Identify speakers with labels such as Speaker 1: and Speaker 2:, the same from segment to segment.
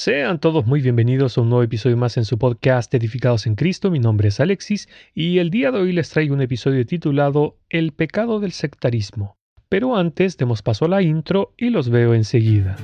Speaker 1: Sean todos muy bienvenidos a un nuevo episodio más en su podcast Edificados en Cristo. Mi nombre es Alexis y el día de hoy les traigo un episodio titulado El pecado del sectarismo. Pero antes demos paso a la intro y los veo enseguida.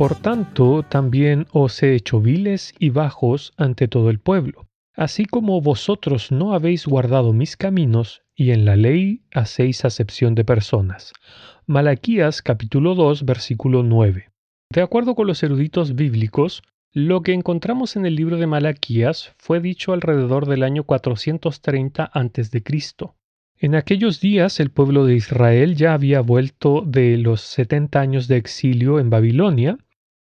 Speaker 1: Por tanto, también os he hecho viles y bajos ante todo el pueblo, así como vosotros no habéis guardado mis caminos, y en la ley hacéis acepción de personas. Malaquías capítulo 2 versículo 9. De acuerdo con los eruditos bíblicos, lo que encontramos en el libro de Malaquías fue dicho alrededor del año 430 a.C. En aquellos días el pueblo de Israel ya había vuelto de los 70 años de exilio en Babilonia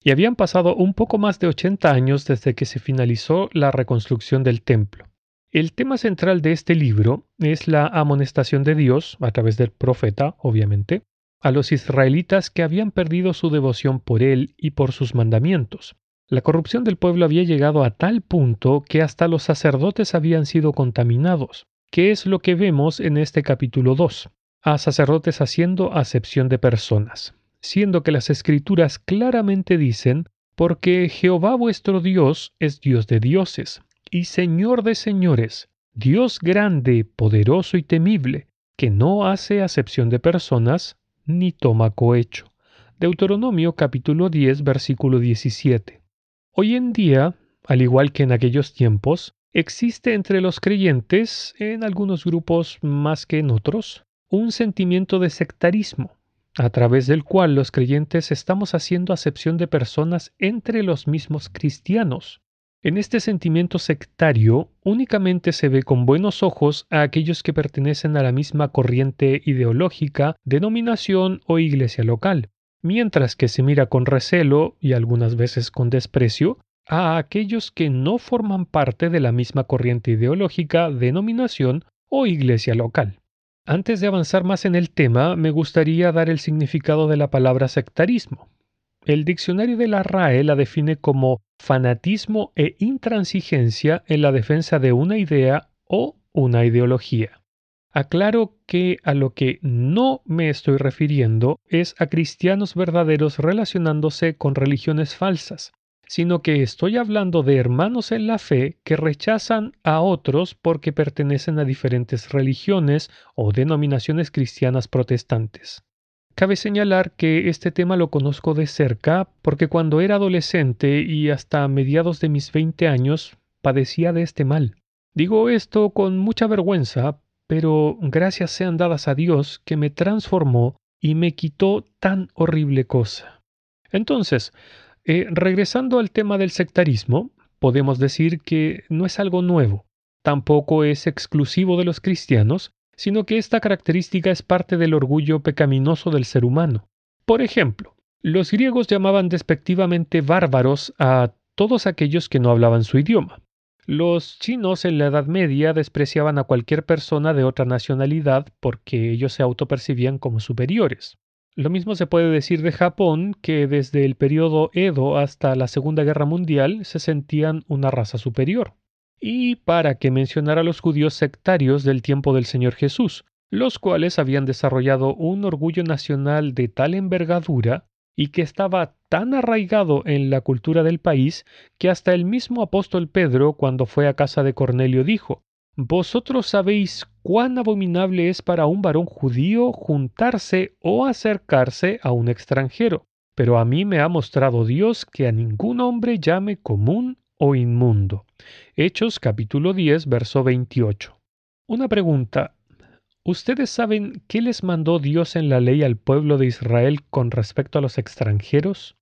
Speaker 1: y habían pasado un poco más de 80 años desde que se finalizó la reconstrucción del templo. El tema central de este libro es la amonestación de Dios, a través del profeta, obviamente, a los israelitas que habían perdido su devoción por él y por sus mandamientos. La corrupción del pueblo había llegado a tal punto que hasta los sacerdotes habían sido contaminados, que es lo que vemos en este capítulo 2, a sacerdotes haciendo acepción de personas siendo que las escrituras claramente dicen, porque Jehová vuestro Dios es Dios de dioses y Señor de señores, Dios grande, poderoso y temible, que no hace acepción de personas ni toma cohecho. Deuteronomio capítulo 10 versículo 17. Hoy en día, al igual que en aquellos tiempos, existe entre los creyentes, en algunos grupos más que en otros, un sentimiento de sectarismo, a través del cual los creyentes estamos haciendo acepción de personas entre los mismos cristianos. En este sentimiento sectario únicamente se ve con buenos ojos a aquellos que pertenecen a la misma corriente ideológica, denominación o iglesia local, mientras que se mira con recelo y algunas veces con desprecio a aquellos que no forman parte de la misma corriente ideológica, denominación o iglesia local. Antes de avanzar más en el tema, me gustaría dar el significado de la palabra sectarismo. El diccionario de la RAE la define como fanatismo e intransigencia en la defensa de una idea o una ideología. Aclaro que a lo que no me estoy refiriendo es a cristianos verdaderos relacionándose con religiones falsas, sino que estoy hablando de hermanos en la fe que rechazan a otros porque pertenecen a diferentes religiones o denominaciones cristianas protestantes. Cabe señalar que este tema lo conozco de cerca porque cuando era adolescente y hasta mediados de mis 20 años padecía de este mal. Digo esto con mucha vergüenza, pero gracias sean dadas a Dios que me transformó y me quitó tan horrible cosa. Entonces, eh, regresando al tema del sectarismo, podemos decir que no es algo nuevo, tampoco es exclusivo de los cristianos, sino que esta característica es parte del orgullo pecaminoso del ser humano. Por ejemplo, los griegos llamaban despectivamente bárbaros a todos aquellos que no hablaban su idioma. Los chinos en la Edad Media despreciaban a cualquier persona de otra nacionalidad porque ellos se autopercibían como superiores. Lo mismo se puede decir de Japón, que desde el periodo Edo hasta la Segunda Guerra Mundial se sentían una raza superior. Y para que mencionar a los judíos sectarios del tiempo del Señor Jesús, los cuales habían desarrollado un orgullo nacional de tal envergadura y que estaba tan arraigado en la cultura del país que hasta el mismo apóstol Pedro, cuando fue a casa de Cornelio, dijo vosotros sabéis cuán abominable es para un varón judío juntarse o acercarse a un extranjero, pero a mí me ha mostrado Dios que a ningún hombre llame común o inmundo. Hechos capítulo 10, verso 28. Una pregunta. ¿Ustedes saben qué les mandó Dios en la ley al pueblo de Israel con respecto a los extranjeros?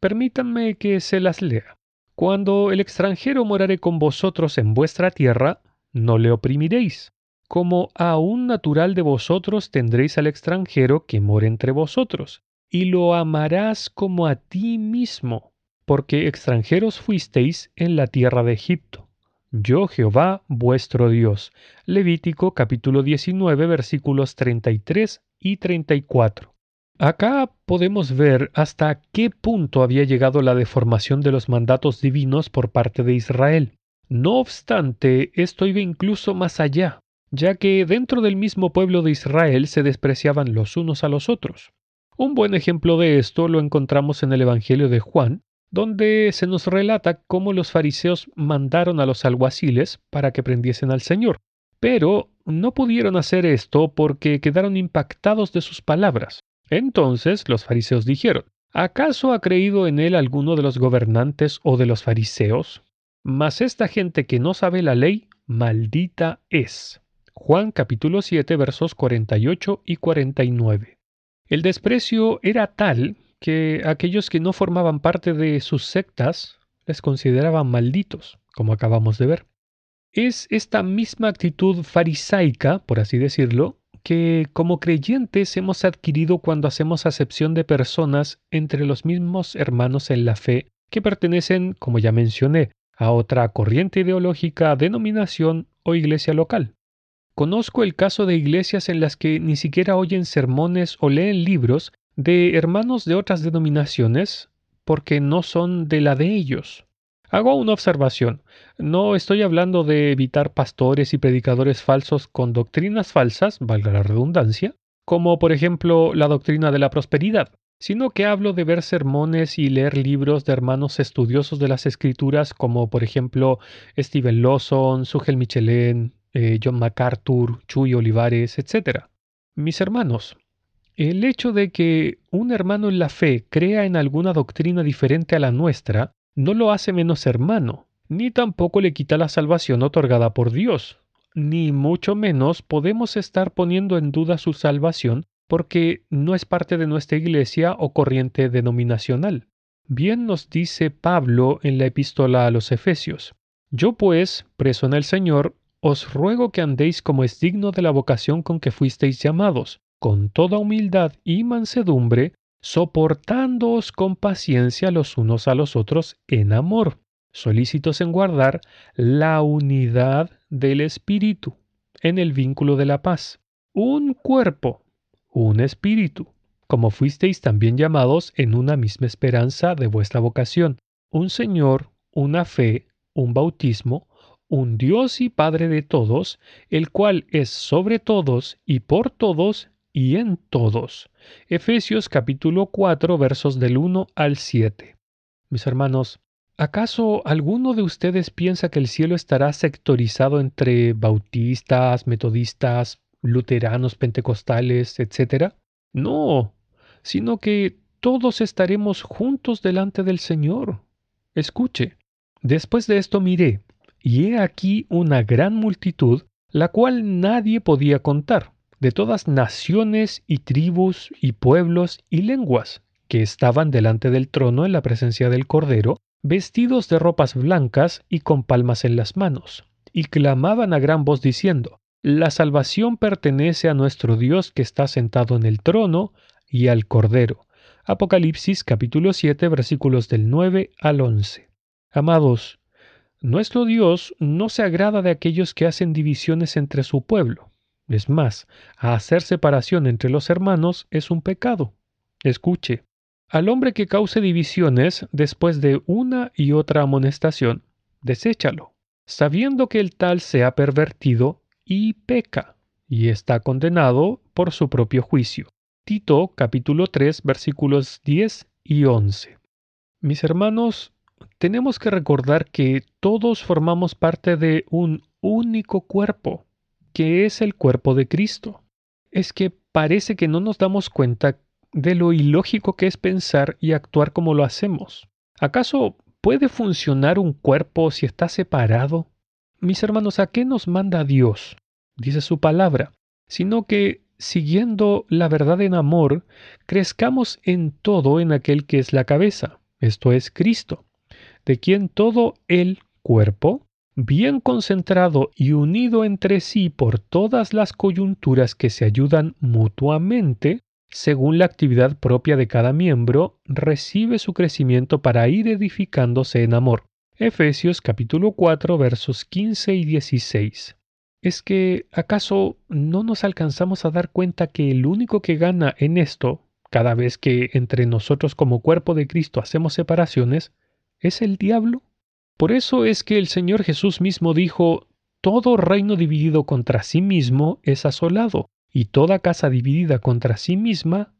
Speaker 1: Permítanme que se las lea. Cuando el extranjero morare con vosotros en vuestra tierra, no le oprimiréis. Como a un natural de vosotros tendréis al extranjero que more entre vosotros, y lo amarás como a ti mismo, porque extranjeros fuisteis en la tierra de Egipto. yo Jehová vuestro Dios. Levítico capítulo 19 versículos 33 y 34. Acá podemos ver hasta qué punto había llegado la deformación de los mandatos divinos por parte de Israel. No obstante, esto iba incluso más allá, ya que dentro del mismo pueblo de Israel se despreciaban los unos a los otros. Un buen ejemplo de esto lo encontramos en el Evangelio de Juan, donde se nos relata cómo los fariseos mandaron a los alguaciles para que prendiesen al Señor, pero no pudieron hacer esto porque quedaron impactados de sus palabras. Entonces los fariseos dijeron, ¿acaso ha creído en él alguno de los gobernantes o de los fariseos? Mas esta gente que no sabe la ley, maldita es. Juan capítulo 7 versos 48 y 49. El desprecio era tal que aquellos que no formaban parte de sus sectas les consideraban malditos, como acabamos de ver. Es esta misma actitud farisaica, por así decirlo, que como creyentes hemos adquirido cuando hacemos acepción de personas entre los mismos hermanos en la fe que pertenecen, como ya mencioné, a otra corriente ideológica, denominación o iglesia local. Conozco el caso de iglesias en las que ni siquiera oyen sermones o leen libros de hermanos de otras denominaciones porque no son de la de ellos. Hago una observación. No estoy hablando de evitar pastores y predicadores falsos con doctrinas falsas, valga la redundancia, como por ejemplo la doctrina de la prosperidad, sino que hablo de ver sermones y leer libros de hermanos estudiosos de las escrituras como por ejemplo Steven Lawson, Sugel Michelin, eh, John MacArthur, Chuy Olivares, etc. Mis hermanos, el hecho de que un hermano en la fe crea en alguna doctrina diferente a la nuestra no lo hace menos hermano, ni tampoco le quita la salvación otorgada por Dios, ni mucho menos podemos estar poniendo en duda su salvación porque no es parte de nuestra iglesia o corriente denominacional. Bien nos dice Pablo en la epístola a los Efesios, Yo pues, preso en el Señor, os ruego que andéis como es digno de la vocación con que fuisteis llamados, con toda humildad y mansedumbre, soportándoos con paciencia los unos a los otros en amor, solícitos en guardar la unidad del Espíritu en el vínculo de la paz. Un cuerpo, un espíritu, como fuisteis también llamados en una misma esperanza de vuestra vocación, un Señor, una fe, un bautismo, un Dios y Padre de todos, el cual es sobre todos y por todos y en todos. Efesios capítulo 4 versos del 1 al 7. Mis hermanos, ¿acaso alguno de ustedes piensa que el cielo estará sectorizado entre bautistas, metodistas, luteranos, pentecostales, etcétera? No, sino que todos estaremos juntos delante del Señor. Escuche, después de esto miré, y he aquí una gran multitud, la cual nadie podía contar de todas naciones y tribus y pueblos y lenguas, que estaban delante del trono en la presencia del Cordero, vestidos de ropas blancas y con palmas en las manos, y clamaban a gran voz diciendo, La salvación pertenece a nuestro Dios que está sentado en el trono y al Cordero. Apocalipsis capítulo 7 versículos del 9 al 11. Amados, nuestro Dios no se agrada de aquellos que hacen divisiones entre su pueblo es más, hacer separación entre los hermanos es un pecado. Escuche, al hombre que cause divisiones después de una y otra amonestación, deséchalo, sabiendo que el tal se ha pervertido y peca, y está condenado por su propio juicio. Tito capítulo 3 versículos 10 y 11. Mis hermanos, tenemos que recordar que todos formamos parte de un único cuerpo que es el cuerpo de Cristo. Es que parece que no nos damos cuenta de lo ilógico que es pensar y actuar como lo hacemos. ¿Acaso puede funcionar un cuerpo si está separado? Mis hermanos, ¿a qué nos manda Dios? Dice su palabra, sino que, siguiendo la verdad en amor, crezcamos en todo en aquel que es la cabeza, esto es Cristo, de quien todo el cuerpo, bien concentrado y unido entre sí por todas las coyunturas que se ayudan mutuamente, según la actividad propia de cada miembro, recibe su crecimiento para ir edificándose en amor, Efesios capítulo 4 versos 15 y 16. ¿Es que acaso no nos alcanzamos a dar cuenta que el único que gana en esto, cada vez que entre nosotros como cuerpo de Cristo hacemos separaciones, es el diablo? Por eso es que el Señor Jesús mismo dijo, todo reino dividido contra sí mismo es asolado, y toda casa dividida contra sí misma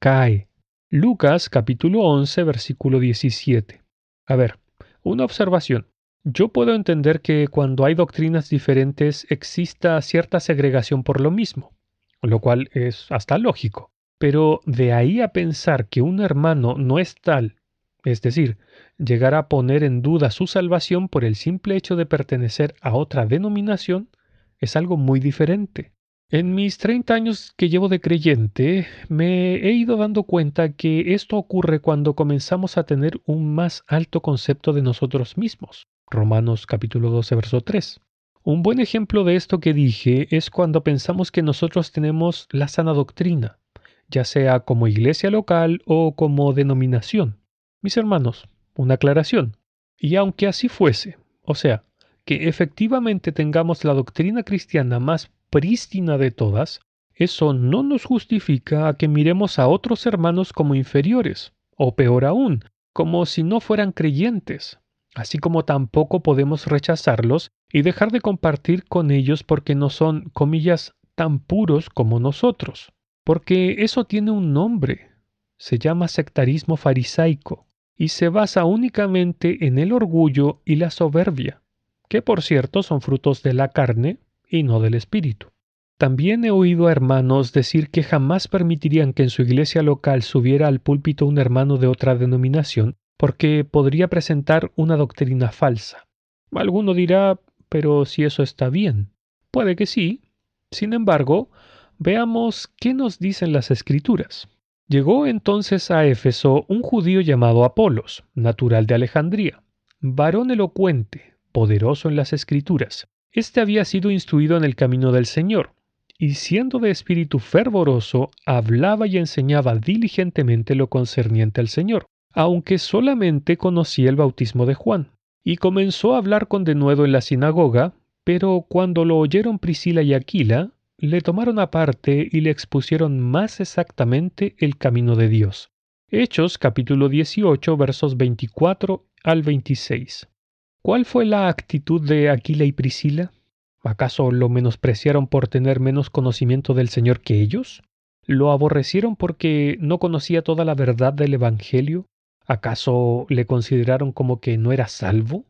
Speaker 1: cae. Lucas capítulo 11 versículo 17. A ver, una observación. Yo puedo entender que cuando hay doctrinas diferentes exista cierta segregación por lo mismo, lo cual es hasta lógico. Pero de ahí a pensar que un hermano no es tal, es decir, llegar a poner en duda su salvación por el simple hecho de pertenecer a otra denominación, es algo muy diferente. En mis 30 años que llevo de creyente, me he ido dando cuenta que esto ocurre cuando comenzamos a tener un más alto concepto de nosotros mismos. Romanos capítulo 12, verso 3. Un buen ejemplo de esto que dije es cuando pensamos que nosotros tenemos la sana doctrina, ya sea como iglesia local o como denominación. Mis hermanos, una aclaración. Y aunque así fuese, o sea, que efectivamente tengamos la doctrina cristiana más prístina de todas, eso no nos justifica a que miremos a otros hermanos como inferiores, o peor aún, como si no fueran creyentes, así como tampoco podemos rechazarlos y dejar de compartir con ellos porque no son, comillas, tan puros como nosotros, porque eso tiene un nombre, se llama sectarismo farisaico, y se basa únicamente en el orgullo y la soberbia, que por cierto son frutos de la carne y no del espíritu. También he oído a hermanos decir que jamás permitirían que en su iglesia local subiera al púlpito un hermano de otra denominación, porque podría presentar una doctrina falsa. Alguno dirá, pero si eso está bien. Puede que sí. Sin embargo, veamos qué nos dicen las escrituras. Llegó entonces a Éfeso un judío llamado Apolos, natural de Alejandría, varón elocuente, poderoso en las escrituras. Este había sido instruido en el camino del Señor, y siendo de espíritu fervoroso, hablaba y enseñaba diligentemente lo concerniente al Señor, aunque solamente conocía el bautismo de Juan. Y comenzó a hablar con denuedo en la sinagoga, pero cuando lo oyeron Priscila y Aquila, le tomaron aparte y le expusieron más exactamente el camino de Dios. Hechos capítulo 18 versos 24 al 26. ¿Cuál fue la actitud de Aquila y Priscila? ¿Acaso lo menospreciaron por tener menos conocimiento del Señor que ellos? ¿Lo aborrecieron porque no conocía toda la verdad del Evangelio? ¿Acaso le consideraron como que no era salvo?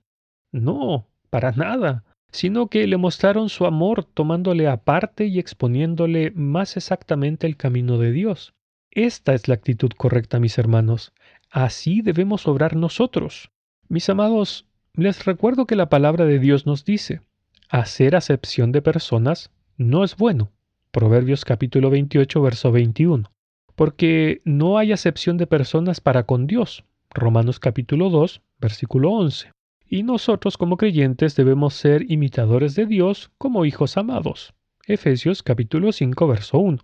Speaker 1: No, para nada sino que le mostraron su amor tomándole aparte y exponiéndole más exactamente el camino de Dios. Esta es la actitud correcta, mis hermanos. Así debemos obrar nosotros. Mis amados, les recuerdo que la palabra de Dios nos dice, hacer acepción de personas no es bueno. Proverbios capítulo 28, verso 21. Porque no hay acepción de personas para con Dios. Romanos capítulo 2, versículo 11 y nosotros como creyentes debemos ser imitadores de Dios como hijos amados. Efesios capítulo 5 verso 1.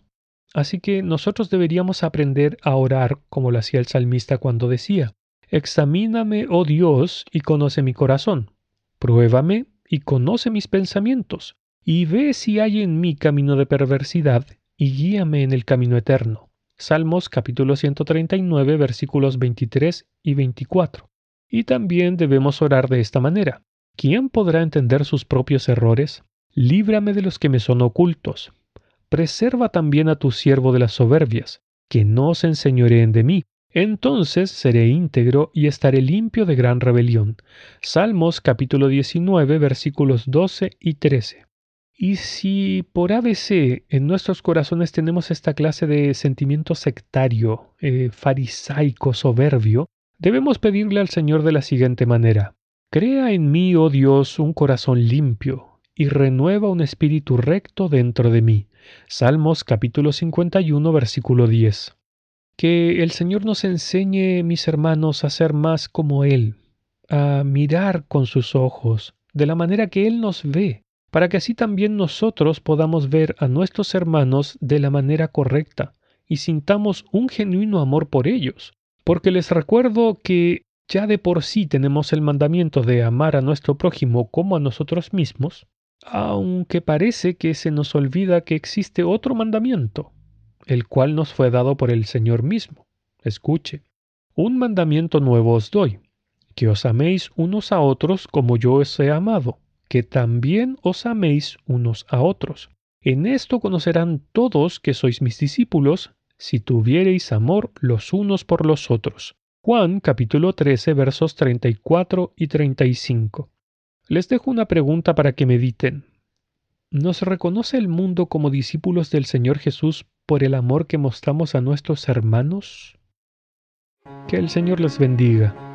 Speaker 1: Así que nosotros deberíamos aprender a orar como lo hacía el salmista cuando decía, Examíname, oh Dios, y conoce mi corazón. Pruébame y conoce mis pensamientos, y ve si hay en mí camino de perversidad, y guíame en el camino eterno. Salmos capítulo 139 versículos 23 y 24. Y también debemos orar de esta manera. ¿Quién podrá entender sus propios errores? Líbrame de los que me son ocultos. Preserva también a tu siervo de las soberbias, que no se enseñoreen de mí. Entonces seré íntegro y estaré limpio de gran rebelión. Salmos capítulo 19 versículos 12 y 13. Y si por ABC en nuestros corazones tenemos esta clase de sentimiento sectario, eh, farisaico, soberbio, Debemos pedirle al Señor de la siguiente manera. Crea en mí, oh Dios, un corazón limpio, y renueva un espíritu recto dentro de mí. Salmos capítulo 51, versículo 10. Que el Señor nos enseñe, mis hermanos, a ser más como Él, a mirar con sus ojos, de la manera que Él nos ve, para que así también nosotros podamos ver a nuestros hermanos de la manera correcta y sintamos un genuino amor por ellos. Porque les recuerdo que ya de por sí tenemos el mandamiento de amar a nuestro prójimo como a nosotros mismos, aunque parece que se nos olvida que existe otro mandamiento, el cual nos fue dado por el Señor mismo. Escuche, un mandamiento nuevo os doy, que os améis unos a otros como yo os he amado, que también os améis unos a otros. En esto conocerán todos que sois mis discípulos, si tuviereis amor los unos por los otros. Juan capítulo 13 versos 34 y 35. Les dejo una pregunta para que mediten. ¿Nos reconoce el mundo como discípulos del Señor Jesús por el amor que mostramos a nuestros hermanos? Que el Señor les bendiga.